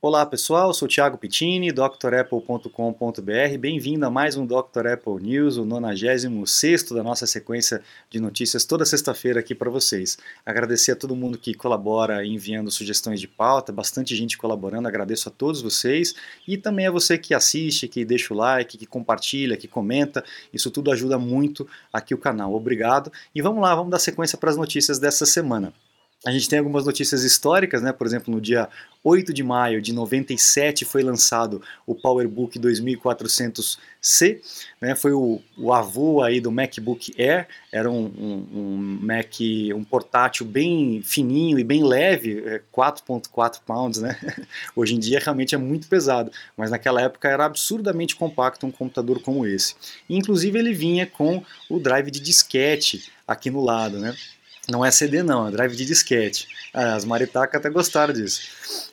Olá pessoal, sou Thiago Pittini, drapple.com.br. Bem-vindo a mais um Dr. Apple News, o 96 da nossa sequência de notícias toda sexta-feira aqui para vocês. Agradecer a todo mundo que colabora enviando sugestões de pauta, bastante gente colaborando, agradeço a todos vocês e também a você que assiste, que deixa o like, que compartilha, que comenta. Isso tudo ajuda muito aqui o canal. Obrigado. E vamos lá, vamos dar sequência para as notícias dessa semana. A gente tem algumas notícias históricas, né? Por exemplo, no dia 8 de maio de 97 foi lançado o PowerBook 2400C, né? Foi o, o avô aí do MacBook Air, era um, um, um Mac, um portátil bem fininho e bem leve, 4.4 é, pounds, né? Hoje em dia realmente é muito pesado, mas naquela época era absurdamente compacto um computador como esse. inclusive ele vinha com o drive de disquete aqui no lado, né? Não é CD não, é drive de disquete. Ah, as maritacas até gostaram disso.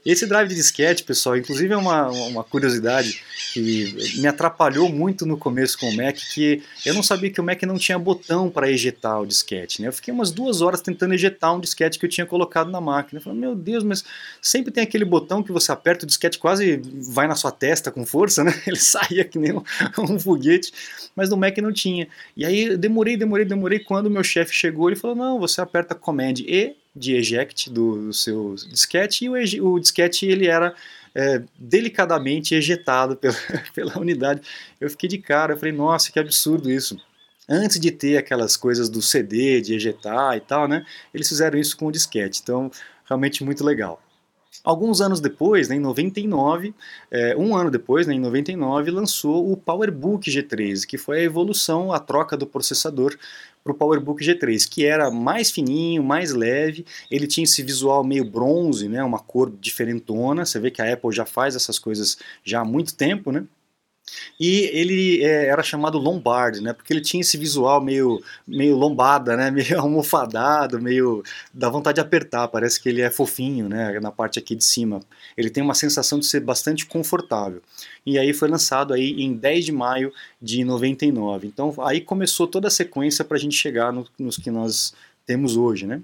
Esse drive de disquete, pessoal, inclusive é uma, uma curiosidade que me atrapalhou muito no começo com o Mac, que eu não sabia que o Mac não tinha botão para ejetar o disquete. Né? Eu fiquei umas duas horas tentando ejetar um disquete que eu tinha colocado na máquina. Eu falei, meu Deus, mas sempre tem aquele botão que você aperta, o disquete quase vai na sua testa com força, né? Ele saía que nem um, um foguete, mas no Mac não tinha. E aí demorei, demorei, demorei. Quando o meu chefe chegou, ele falou, não, você aperta Command E de eject do, do seu disquete e o, o disquete ele era é, delicadamente ejetado pela, pela unidade. Eu fiquei de cara, eu falei, nossa, que absurdo isso. Antes de ter aquelas coisas do CD, de ejetar e tal, né? Eles fizeram isso com o disquete, então realmente muito legal. Alguns anos depois, né, em 99, é, um ano depois, né, em 99, lançou o PowerBook G3, que foi a evolução, a troca do processador para o PowerBook G3, que era mais fininho, mais leve, ele tinha esse visual meio bronze, né, uma cor diferentona, você vê que a Apple já faz essas coisas já há muito tempo, né? E ele é, era chamado Lombard, né? Porque ele tinha esse visual meio, meio lombada, né? Meio almofadado, meio dá vontade de apertar. Parece que ele é fofinho, né? Na parte aqui de cima. Ele tem uma sensação de ser bastante confortável. E aí foi lançado aí em 10 de maio de 99. Então aí começou toda a sequência para a gente chegar no, nos que nós temos hoje, né?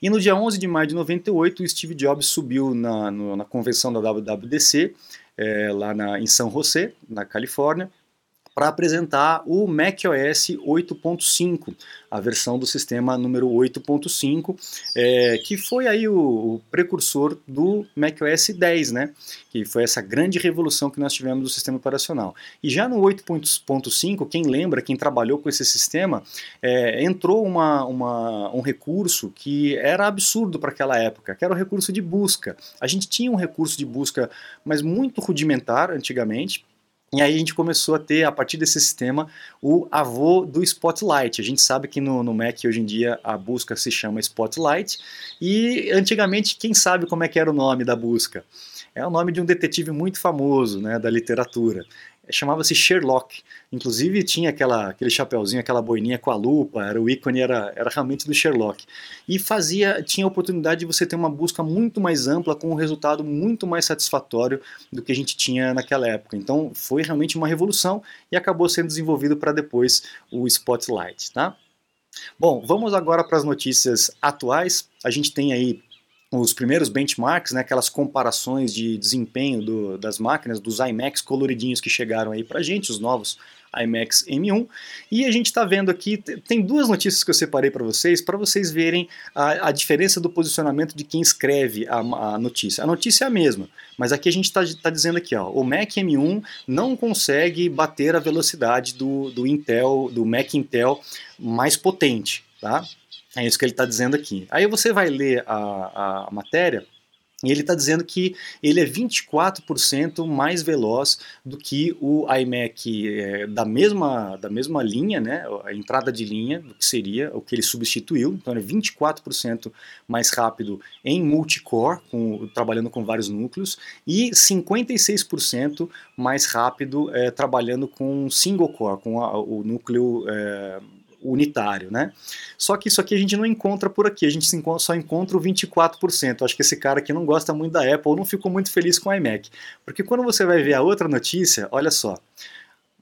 E no dia 11 de maio de 98, o Steve Jobs subiu na, no, na convenção da WWDC é, lá na, em São José, na Califórnia, para apresentar o macOS 8.5, a versão do sistema número 8.5, é, que foi aí o, o, precursor do macOS 10, né? Que foi essa grande revolução que nós tivemos do sistema operacional. E já no 8.5, quem lembra, quem trabalhou com esse sistema, é, entrou uma, uma, um recurso que era absurdo para aquela época, que era o recurso de busca. A gente tinha um recurso de busca, mas muito rudimentar antigamente, e aí a gente começou a ter, a partir desse sistema, o avô do Spotlight. A gente sabe que no, no Mac hoje em dia a busca se chama Spotlight, e antigamente quem sabe como é que era o nome da busca? É o nome de um detetive muito famoso né, da literatura chamava-se Sherlock. Inclusive tinha aquela, aquele chapeuzinho, aquela boininha com a lupa, era o ícone era, era realmente do Sherlock. E fazia, tinha a oportunidade de você ter uma busca muito mais ampla, com um resultado muito mais satisfatório do que a gente tinha naquela época. Então foi realmente uma revolução e acabou sendo desenvolvido para depois o Spotlight. Tá? Bom, vamos agora para as notícias atuais. A gente tem aí os primeiros benchmarks, né, aquelas comparações de desempenho do, das máquinas, dos iMacs coloridinhos que chegaram aí para gente, os novos iMacs M1. E a gente está vendo aqui, tem duas notícias que eu separei para vocês, para vocês verem a, a, diferença do posicionamento de quem escreve a, a, notícia. A notícia é a mesma, mas aqui a gente está tá dizendo aqui, ó, o Mac M1 não consegue bater a velocidade do, do Intel, do Mac Intel mais potente, tá? É isso que ele está dizendo aqui. Aí você vai ler a, a matéria e ele está dizendo que ele é 24% mais veloz do que o iMac é, da, mesma, da mesma linha, né, a entrada de linha, do que seria o que ele substituiu. Então, ele é 24% mais rápido em multicore, com, trabalhando com vários núcleos, e 56% mais rápido é, trabalhando com single core, com a, o núcleo. É, unitário, né? Só que isso aqui a gente não encontra por aqui, a gente só encontra o 24%. Acho que esse cara aqui não gosta muito da Apple não ficou muito feliz com o iMac. Porque quando você vai ver a outra notícia, olha só,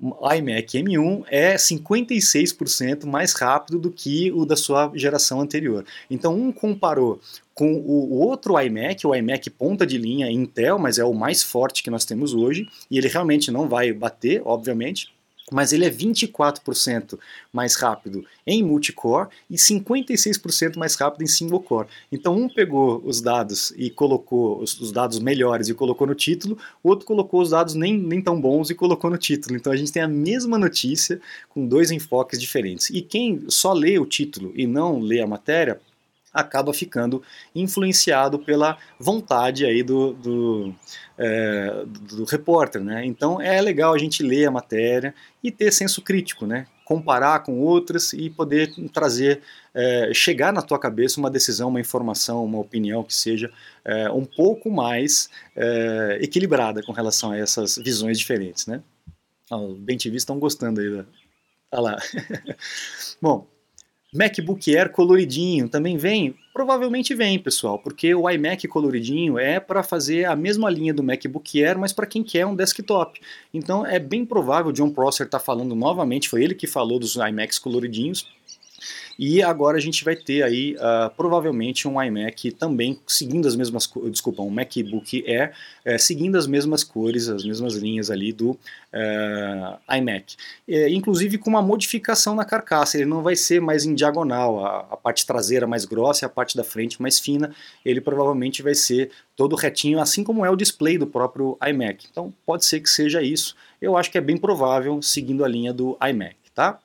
iMac M1 é 56% mais rápido do que o da sua geração anterior. Então um comparou com o outro iMac, o iMac ponta de linha Intel, mas é o mais forte que nós temos hoje, e ele realmente não vai bater, obviamente, mas ele é 24% mais rápido em multicore e 56% mais rápido em single core. Então um pegou os dados e colocou os, os, dados melhores e colocou no título, o outro colocou os dados nem, nem tão bons e colocou no título. Então a gente tem a mesma notícia com dois enfoques diferentes. E quem só lê o título e não lê a matéria acaba ficando influenciado pela vontade aí do, do, é, do, repórter, né? Então é legal a gente ler a matéria e ter senso crítico, né? Comparar com outras e poder trazer, é, chegar na tua cabeça uma decisão, uma informação, uma opinião que seja é, um pouco mais é, equilibrada com relação a essas visões diferentes, né? os bem estão gostando aí da... Olha lá. Bom, MacBook Air coloridinho também vem? Provavelmente vem, pessoal, porque o iMac coloridinho é para fazer a mesma linha do MacBook Air, mas para quem quer um desktop. Então é bem provável, John Prosser está falando novamente, foi ele que falou dos iMacs coloridinhos, e agora a gente vai ter aí uh, provavelmente um iMac também seguindo as mesmas desculpa, um MacBook Air é, seguindo as mesmas cores, as mesmas linhas ali do uh, iMac. É, inclusive com uma modificação na carcaça, ele não vai ser mais em diagonal, a, a parte traseira mais grossa e a parte da frente mais fina, ele provavelmente vai ser todo retinho, assim como é o display do próprio iMac. Então pode ser que seja isso. Eu acho que é bem provável seguindo a linha do iMac, tá?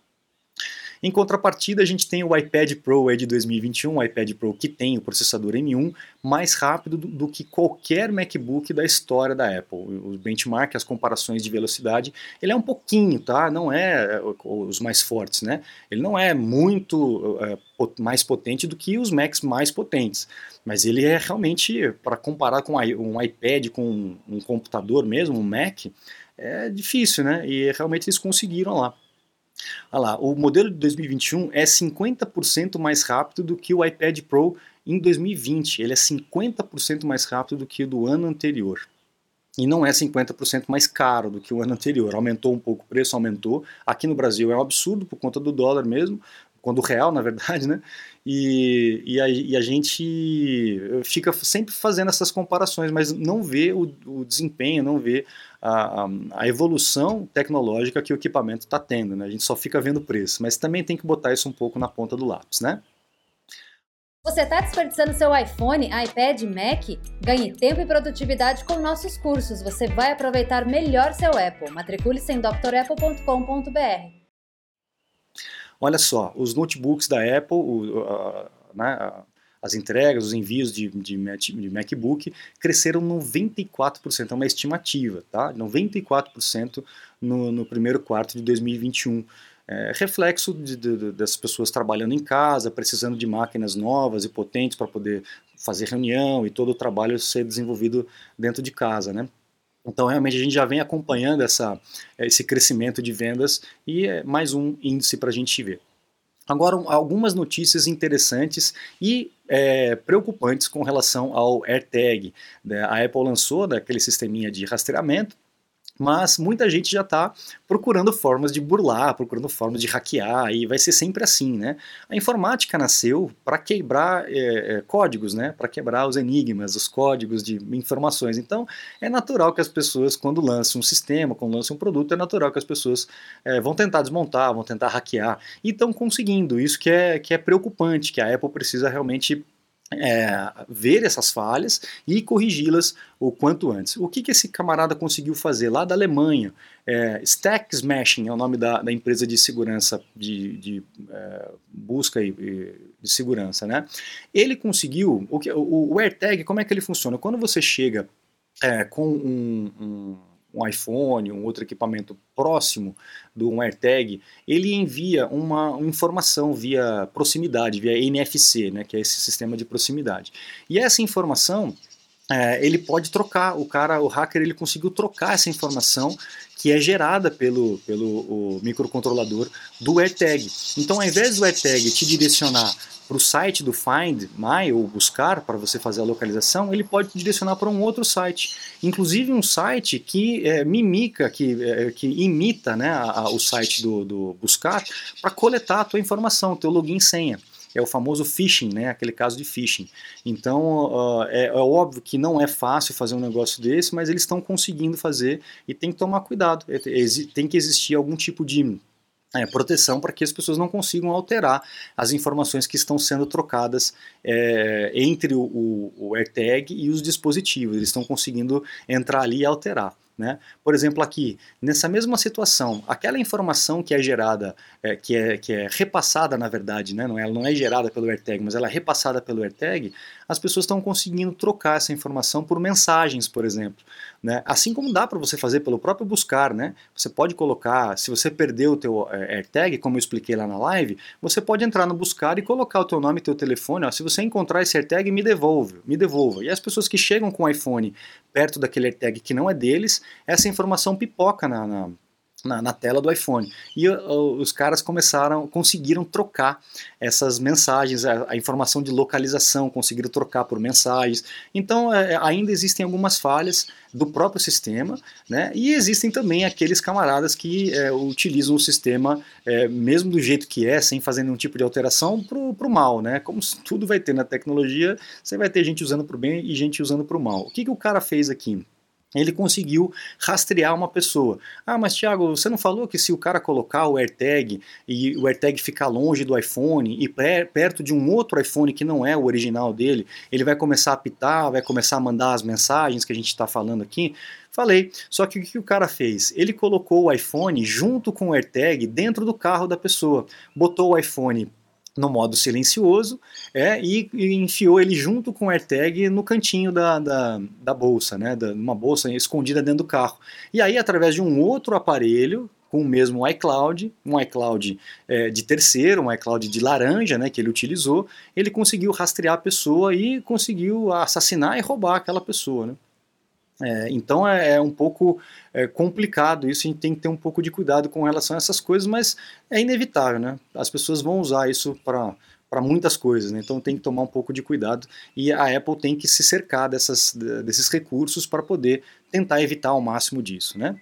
Em contrapartida, a gente tem o iPad Pro de 2021, o iPad Pro que tem o processador M1 mais rápido do, do, que qualquer MacBook da história da Apple. O benchmark, as comparações de velocidade, ele é um pouquinho, tá? Não é, é os mais fortes, né? Ele não é muito é, mais potente do que os Macs mais potentes, mas ele é realmente, para comparar com um iPad, com um computador mesmo, um Mac, é difícil, né? E realmente eles conseguiram lá. Olha lá, o modelo de 2021 é 50% mais rápido do que o iPad Pro em 2020. Ele é 50% mais rápido do que o do ano anterior. E não é 50% mais caro do que o ano anterior. Aumentou um pouco o preço, aumentou. Aqui no Brasil é um absurdo por conta do dólar mesmo, quando real, na verdade, né? E, e, a, e, a, gente fica sempre fazendo essas comparações, mas não vê o, o desempenho, não vê a, a, evolução tecnológica que o equipamento está tendo, né? A gente só fica vendo o preço, mas também tem que botar isso um pouco na ponta do lápis, né? Você está desperdiçando seu iPhone, iPad, Mac? Ganhe tempo e produtividade com nossos cursos. Você vai aproveitar melhor seu Apple. Matricule-se em drapple.com.br. Olha só, os notebooks da Apple, o, a, né, as entregas, os envios de, de, de, MacBook cresceram 94%, é uma estimativa, tá? 94% no, no primeiro quarto de 2021. É, reflexo de, de, das pessoas trabalhando em casa, precisando de máquinas novas e potentes para poder fazer reunião e todo o trabalho ser desenvolvido dentro de casa, né? Então, realmente, a gente já vem acompanhando essa, esse crescimento de vendas e é mais um índice para a gente ver. Agora, algumas notícias interessantes e é, preocupantes com relação ao AirTag. Né? A Apple lançou daquele sisteminha de rastreamento mas muita gente já está procurando formas de burlar, procurando formas de hackear, e vai ser sempre assim, né? A informática nasceu para quebrar é, códigos, né? Para quebrar os enigmas, os códigos de informações. Então, é natural que as pessoas, quando lançam um sistema, quando lançam um produto, é natural que as pessoas é, vão tentar desmontar, vão tentar hackear, e estão conseguindo. Isso que é, que é preocupante, que a Apple precisa realmente é, ver essas falhas e corrigi-las o quanto antes. O que, que esse camarada conseguiu fazer lá da Alemanha? É, Stack Smashing é o nome da, da empresa de segurança, de, de é, busca e, de segurança. Né? Ele conseguiu, o, que, o, o AirTag, como é que ele funciona? Quando você chega é, com um, um um iPhone, um outro equipamento próximo do um AirTag, ele envia uma, informação via proximidade, via NFC, né, que é esse sistema de proximidade. E essa informação é, ele pode trocar, o cara, o hacker, ele conseguiu trocar essa informação que é gerada pelo, pelo microcontrolador do AirTag. Então, ao invés do AirTag te direcionar para o site do Find My ou buscar para você fazer a localização, ele pode te direcionar para um outro site, inclusive um site que é, mimica, que, é, que imita né, a, a, o site do, do buscar para coletar a tua informação, teu login senha é o famoso phishing, né? Aquele caso de phishing. Então uh, é, é, óbvio que não é fácil fazer um negócio desse, mas eles estão conseguindo fazer e tem que tomar cuidado. É, tem que existir algum tipo de é, proteção para que as pessoas não consigam alterar as informações que estão sendo trocadas é, entre o, o, o AirTag e os dispositivos. Eles estão conseguindo entrar ali e alterar. Né? Por exemplo, aqui, nessa mesma situação, aquela informação que é gerada, é, que, é, que é repassada, na verdade, né? não, é, ela não é gerada pelo AirTag, mas ela é repassada pelo AirTag, as pessoas estão conseguindo trocar essa informação por mensagens, por exemplo. Né? Assim como dá para você fazer pelo próprio buscar, né? Você pode colocar, se você perdeu o teu é, AirTag, como eu expliquei lá na live, você pode entrar no buscar e colocar o teu nome e teu telefone, ó, se você encontrar esse AirTag, me devolve, me devolva. E as pessoas que chegam com o iPhone perto daquele AirTag que não é deles, essa informação pipoca na, na na, na, tela do iPhone. E uh, os caras começaram, conseguiram trocar essas mensagens, a, a informação de localização, conseguiram trocar por mensagens. Então é, é, ainda existem algumas falhas do próprio sistema, né? E existem também aqueles camaradas que é, utilizam o sistema é, mesmo do jeito que é, sem fazer nenhum tipo de alteração, para o mal, né? Como tudo vai ter na tecnologia, você vai ter gente usando para o bem e gente usando para o mal. O que, que o cara fez aqui? Ele conseguiu rastrear uma pessoa. Ah, mas Thiago, você não falou que se o cara colocar o AirTag e o AirTag ficar longe do iPhone e perto de um outro iPhone que não é o original dele, ele vai começar a apitar, vai começar a mandar as mensagens que a gente está falando aqui? Falei. Só que o que o cara fez? Ele colocou o iPhone junto com o AirTag dentro do carro da pessoa. Botou o iPhone no modo silencioso é, e, e, enfiou ele junto com o AirTag no cantinho da, da, da bolsa, né, da, uma bolsa escondida dentro do carro. E aí, através de um outro aparelho, com o mesmo iCloud, um iCloud é, de terceiro, um iCloud de laranja, né, que ele utilizou, ele conseguiu rastrear a pessoa e conseguiu assassinar e roubar aquela pessoa. Né? É, então é, é, um pouco é, complicado isso, a gente tem que ter um pouco de cuidado com relação a essas coisas, mas é inevitável, né? As pessoas vão usar isso para para muitas coisas, né? então tem que tomar um pouco de cuidado e a Apple tem que se cercar dessas, desses recursos para poder tentar evitar ao máximo disso. Né?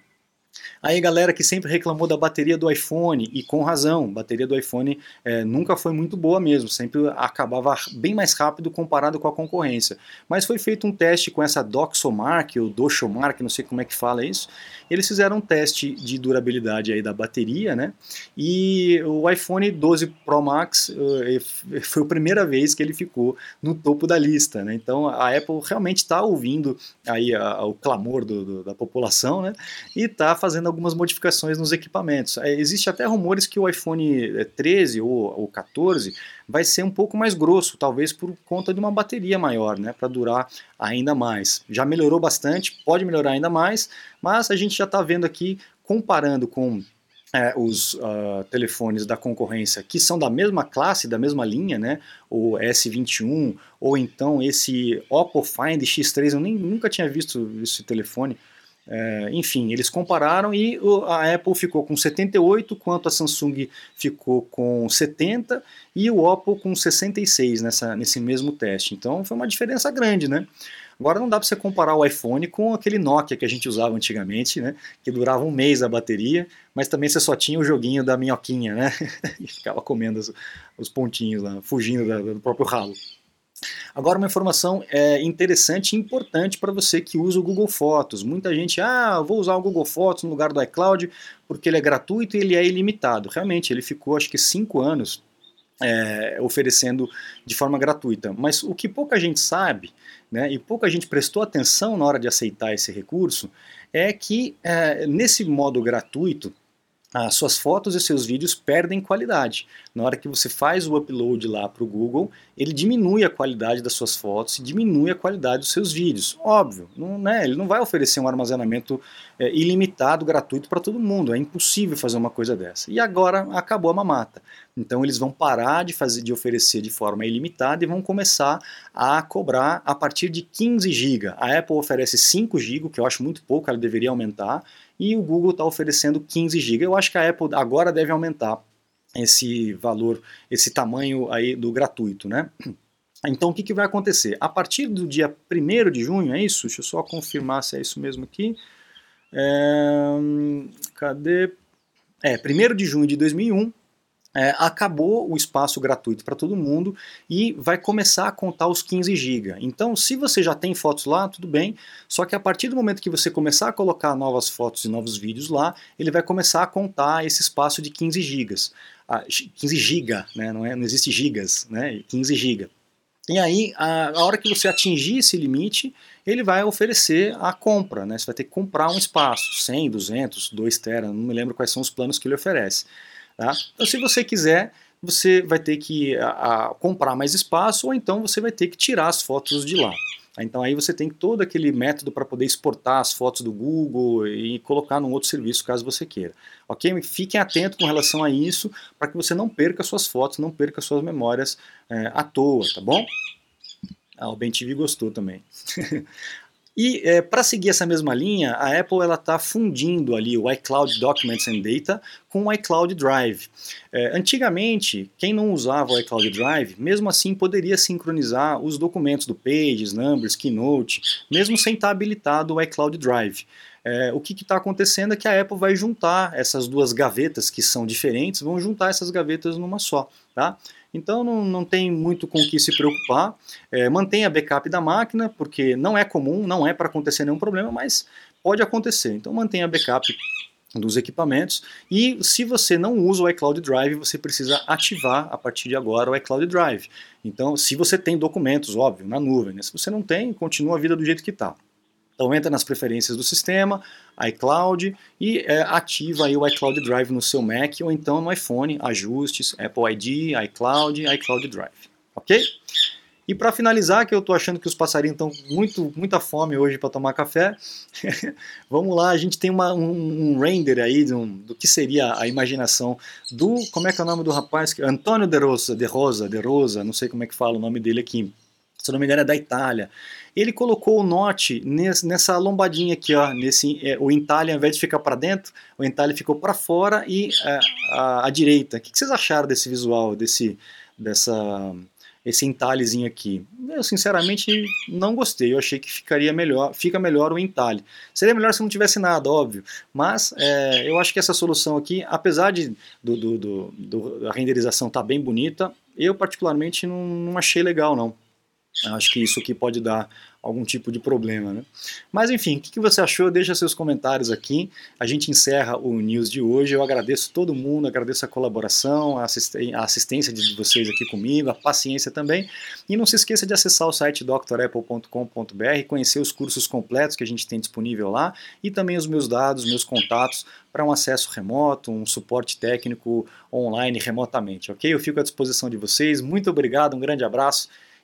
Aí galera que sempre reclamou da bateria do iPhone, e com razão, bateria do iPhone é, nunca foi muito boa mesmo, sempre acabava bem mais rápido comparado com a concorrência. Mas foi feito um teste com essa Doxomark, ou Doxomark, não sei como é que fala isso, eles fizeram um teste de durabilidade aí da bateria, né? E o iPhone 12 Pro Max uh, foi a primeira vez que ele ficou no topo da lista, né? Então a Apple realmente está ouvindo aí a, a, o clamor do, do, da população, né? E está fazendo algumas modificações nos equipamentos. É, existe até rumores que o iPhone 13 ou, ou 14 vai ser um pouco mais grosso, talvez por conta de uma bateria maior, né, para durar ainda mais. Já melhorou bastante, pode melhorar ainda mais, mas a gente já está vendo aqui, comparando com é, os uh, telefones da concorrência que são da mesma classe, da mesma linha, né? O S21 ou então esse Oppo Find X3, eu nem, nunca tinha visto esse telefone. É, enfim, eles compararam e a Apple ficou com 78, quanto a Samsung ficou com 70 e o Oppo com 66 nessa, nesse mesmo teste. Então foi uma diferença grande, né? Agora não dá para você comparar o iPhone com aquele Nokia que a gente usava antigamente, né? Que durava um mês a bateria, mas também você só tinha o joguinho da minhoquinha, né? e ficava comendo os, os pontinhos lá, fugindo da, do próprio ralo. Agora, uma informação é, interessante e importante para você que usa o Google Fotos. Muita gente, ah, vou usar o Google Fotos no lugar do iCloud porque ele é gratuito e ele é ilimitado. Realmente, ele ficou acho que cinco anos é, oferecendo de forma gratuita. Mas o que pouca gente sabe, né, e pouca gente prestou atenção na hora de aceitar esse recurso, é que é, nesse modo gratuito, as suas fotos e seus vídeos perdem qualidade. Na hora que você faz o upload lá para o Google, ele diminui a qualidade das suas fotos e diminui a qualidade dos seus vídeos. Óbvio, não, né, ele não vai oferecer um armazenamento é, ilimitado, gratuito para todo mundo. É impossível fazer uma coisa dessa. E agora acabou a mamata. Então eles vão parar de, fazer, de oferecer de forma ilimitada e vão começar a cobrar a partir de 15 GB. A Apple oferece 5 GB, que eu acho muito pouco, ela deveria aumentar e o Google está oferecendo 15 GB. Eu acho que a Apple agora deve aumentar esse valor, esse tamanho aí do gratuito, né? Então o que, que vai acontecer? A partir do dia 1 de junho, é isso? Deixa eu só confirmar se é isso mesmo aqui. É, cadê? É, 1 de junho de 2001, é, acabou o espaço gratuito para todo mundo e vai começar a contar os 15 GB. Então, se você já tem fotos lá, tudo bem, só que a partir do momento que você começar a colocar novas fotos e novos vídeos lá, ele vai começar a contar esse espaço de 15 GB. Ah, 15 GB, né? não, é, não existe gigas, né? 15 GB. E aí, a, a, hora que você atingir esse limite, ele vai oferecer a compra, né? Você vai ter que comprar um espaço, 100, 200, 2 tera, não me lembro quais são os planos que ele oferece. Tá? Então, se você quiser, você vai ter que a, a, comprar mais espaço ou então você vai ter que tirar as fotos de lá. Então aí você tem todo aquele método para poder exportar as fotos do Google e colocar num outro serviço caso você queira. Ok? Fiquem atentos com relação a isso para que você não perca suas fotos, não perca suas memórias é, à toa, tá bom? Ah, o Ben TV gostou também. E é, para seguir essa mesma linha, a Apple está fundindo ali o iCloud Documents and Data com o iCloud Drive. É, antigamente, quem não usava o iCloud Drive, mesmo assim poderia sincronizar os documentos do Pages, Numbers, Keynote, mesmo sem estar habilitado o iCloud Drive. É, o que está acontecendo é que a Apple vai juntar essas duas gavetas que são diferentes, vão juntar essas gavetas numa só. Tá? Então não, não tem muito com o que se preocupar. É, mantenha backup da máquina, porque não é comum, não é para acontecer nenhum problema, mas pode acontecer. Então mantenha backup dos equipamentos e se você não usa o iCloud Drive, você precisa ativar a partir de agora o iCloud Drive. Então, se você tem documentos, óbvio, na nuvem, né? se você não tem, continua a vida do jeito que está. Então entra nas preferências do sistema, iCloud e é, ativa aí o iCloud Drive no seu Mac ou então no iPhone, ajustes, Apple ID, iCloud, iCloud Drive, ok? E para finalizar, que eu estou achando que os passarinhos estão muito muita fome hoje para tomar café, vamos lá, a gente tem uma, um, um, render aí do, do, que seria a imaginação do, como é que é o nome do rapaz? Antônio de Rosa, de Rosa, de Rosa, não sei como é que fala o nome dele aqui, se não me engano é da Itália. Ele colocou o note nessa lombadinha aqui, ó, nesse, é, o entalhe ao invés de ficar para dentro, o entalhe ficou para fora e é, a, direita. O que, vocês acharam desse visual, desse, dessa, esse entalhezinho aqui? Eu sinceramente não gostei, eu achei que ficaria melhor, fica melhor o entalhe. Seria melhor se não tivesse nada, óbvio, mas é, eu acho que essa solução aqui, apesar de do, do, do, do a renderização estar tá bem bonita, eu particularmente não, não achei legal não. Acho que isso aqui pode dar algum tipo de problema. Né? Mas enfim, o que você achou? Deixa seus comentários aqui. A gente encerra o news de hoje. Eu agradeço todo mundo, agradeço a colaboração, a assistência de vocês aqui comigo, a paciência também. E não se esqueça de acessar o site drapple.com.br, conhecer os cursos completos que a gente tem disponível lá e também os meus dados, meus contatos para um acesso remoto, um suporte técnico online remotamente, ok? Eu fico à disposição de vocês. Muito obrigado, um grande abraço